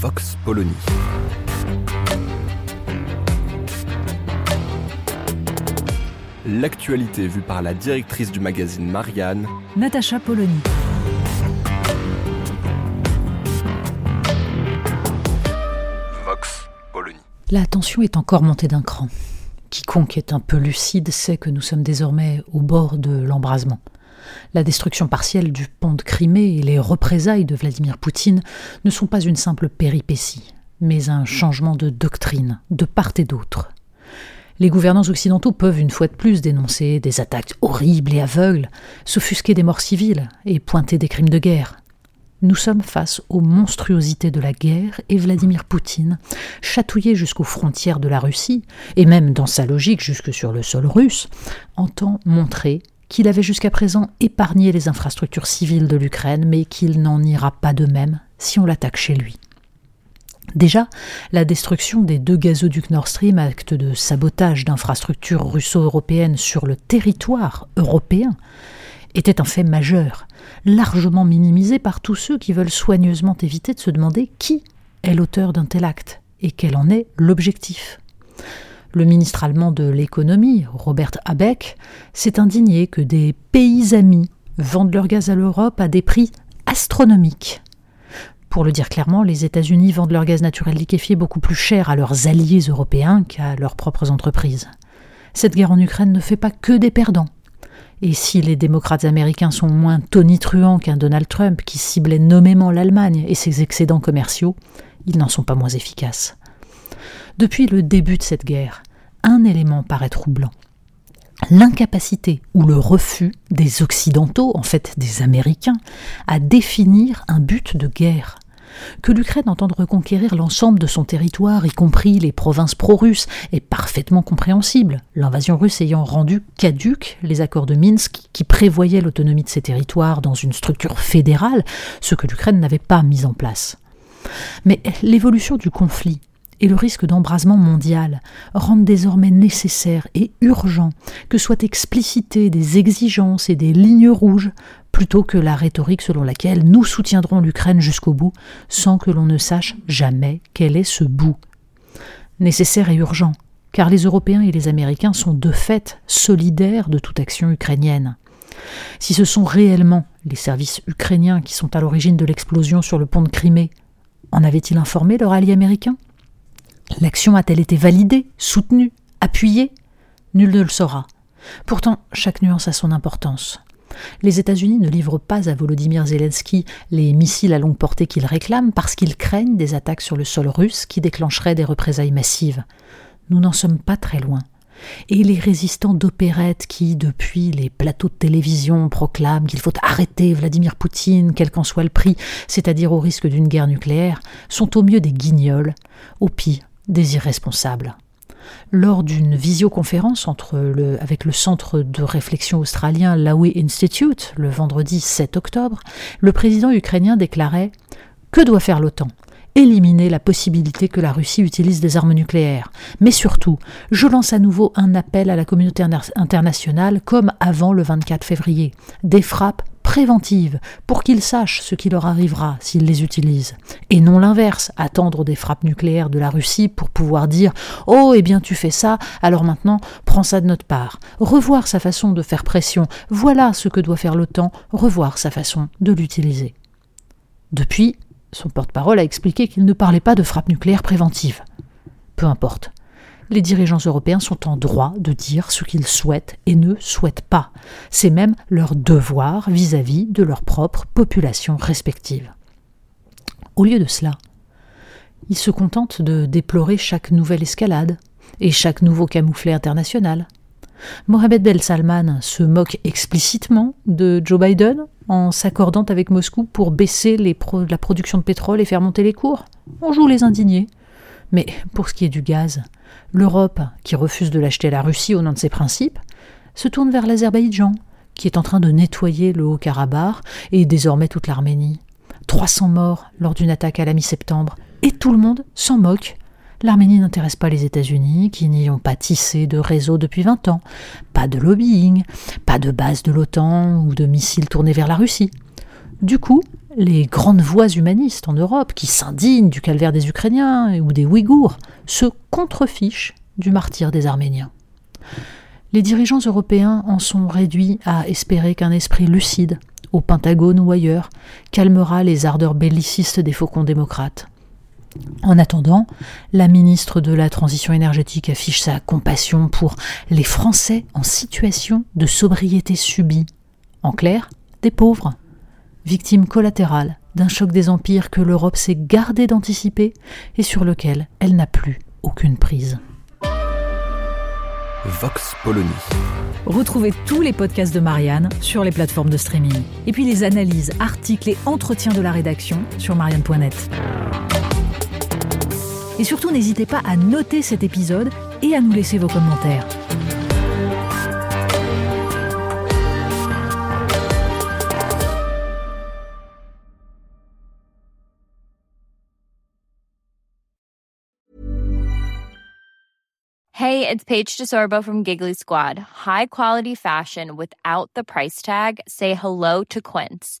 Vox Polony. L'actualité vue par la directrice du magazine Marianne, Natacha Polony. Vox Polony. La tension est encore montée d'un cran. Quiconque est un peu lucide sait que nous sommes désormais au bord de l'embrasement. La destruction partielle du pont de Crimée et les représailles de Vladimir Poutine ne sont pas une simple péripétie, mais un changement de doctrine de part et d'autre. Les gouvernants occidentaux peuvent une fois de plus dénoncer des attaques horribles et aveugles, s'offusquer des morts civiles et pointer des crimes de guerre. Nous sommes face aux monstruosités de la guerre et Vladimir Poutine, chatouillé jusqu'aux frontières de la Russie, et même dans sa logique jusque sur le sol russe, entend montrer qu'il avait jusqu'à présent épargné les infrastructures civiles de l'Ukraine, mais qu'il n'en ira pas de même si on l'attaque chez lui. Déjà, la destruction des deux gazoducs Nord Stream, acte de sabotage d'infrastructures russo-européennes sur le territoire européen, était un fait majeur, largement minimisé par tous ceux qui veulent soigneusement éviter de se demander qui est l'auteur d'un tel acte et quel en est l'objectif. Le ministre allemand de l'économie, Robert Habeck, s'est indigné que des pays amis vendent leur gaz à l'Europe à des prix astronomiques. Pour le dire clairement, les États-Unis vendent leur gaz naturel liquéfié beaucoup plus cher à leurs alliés européens qu'à leurs propres entreprises. Cette guerre en Ukraine ne fait pas que des perdants. Et si les démocrates américains sont moins tonitruants qu'un Donald Trump qui ciblait nommément l'Allemagne et ses excédents commerciaux, ils n'en sont pas moins efficaces. Depuis le début de cette guerre, un élément paraît troublant. L'incapacité ou le refus des Occidentaux, en fait des Américains, à définir un but de guerre. Que l'Ukraine entende reconquérir l'ensemble de son territoire, y compris les provinces pro-russes, est parfaitement compréhensible, l'invasion russe ayant rendu caduques les accords de Minsk qui prévoyaient l'autonomie de ces territoires dans une structure fédérale, ce que l'Ukraine n'avait pas mis en place. Mais l'évolution du conflit et le risque d'embrasement mondial rendent désormais nécessaire et urgent que soient explicitées des exigences et des lignes rouges plutôt que la rhétorique selon laquelle nous soutiendrons l'Ukraine jusqu'au bout sans que l'on ne sache jamais quel est ce bout. Nécessaire et urgent, car les Européens et les Américains sont de fait solidaires de toute action ukrainienne. Si ce sont réellement les services ukrainiens qui sont à l'origine de l'explosion sur le pont de Crimée, en avaient-ils informé leur allié américain? L'action a-t-elle été validée, soutenue, appuyée? Nul ne le saura. Pourtant, chaque nuance a son importance. Les États-Unis ne livrent pas à Volodymyr Zelensky les missiles à longue portée qu'il réclame parce qu'ils craignent des attaques sur le sol russe qui déclencheraient des représailles massives. Nous n'en sommes pas très loin. Et les résistants d'opérette qui, depuis les plateaux de télévision, proclament qu'il faut arrêter Vladimir Poutine, quel qu'en soit le prix, c'est-à-dire au risque d'une guerre nucléaire, sont au mieux des guignols, au pire des irresponsables. Lors d'une visioconférence avec le centre de réflexion australien Lowy Institute le vendredi 7 octobre, le président ukrainien déclarait Que doit faire l'OTAN? Éliminer la possibilité que la Russie utilise des armes nucléaires. Mais surtout, je lance à nouveau un appel à la communauté internationale comme avant le 24 février. Des frappes préventives pour qu'ils sachent ce qui leur arrivera s'ils les utilisent. Et non l'inverse, attendre des frappes nucléaires de la Russie pour pouvoir dire Oh, eh bien tu fais ça, alors maintenant prends ça de notre part. Revoir sa façon de faire pression, voilà ce que doit faire l'OTAN, revoir sa façon de l'utiliser. Depuis, son porte-parole a expliqué qu'il ne parlait pas de frappe nucléaire préventive. Peu importe. Les dirigeants européens sont en droit de dire ce qu'ils souhaitent et ne souhaitent pas. C'est même leur devoir vis-à-vis de leur propre population respective. Au lieu de cela, ils se contentent de déplorer chaque nouvelle escalade et chaque nouveau camouflet international. Mohamed Ben Salman se moque explicitement de Joe Biden en s'accordant avec Moscou pour baisser la production de pétrole et faire monter les cours. On joue les indignés. Mais pour ce qui est du gaz, l'Europe, qui refuse de l'acheter à la Russie au nom de ses principes, se tourne vers l'Azerbaïdjan, qui est en train de nettoyer le Haut-Karabakh et désormais toute l'Arménie. 300 morts lors d'une attaque à la mi-septembre, et tout le monde s'en moque. L'Arménie n'intéresse pas les États-Unis, qui n'y ont pas tissé de réseau depuis 20 ans, pas de lobbying, pas de base de l'OTAN ou de missiles tournés vers la Russie. Du coup, les grandes voix humanistes en Europe qui s'indignent du calvaire des Ukrainiens ou des Ouïghours se contrefichent du martyr des Arméniens. Les dirigeants européens en sont réduits à espérer qu'un esprit lucide, au Pentagone ou ailleurs, calmera les ardeurs bellicistes des faucons démocrates. En attendant, la ministre de la Transition énergétique affiche sa compassion pour les Français en situation de sobriété subie. En clair, des pauvres, victimes collatérales d'un choc des empires que l'Europe s'est gardée d'anticiper et sur lequel elle n'a plus aucune prise. Vox Polony. Retrouvez tous les podcasts de Marianne sur les plateformes de streaming. Et puis les analyses, articles et entretiens de la rédaction sur marianne.net. Et surtout, n'hésitez pas à noter cet épisode et à nous laisser vos commentaires. Hey, it's Paige DeSorbo from Giggly Squad. High quality fashion without the price tag. Say hello to Quince.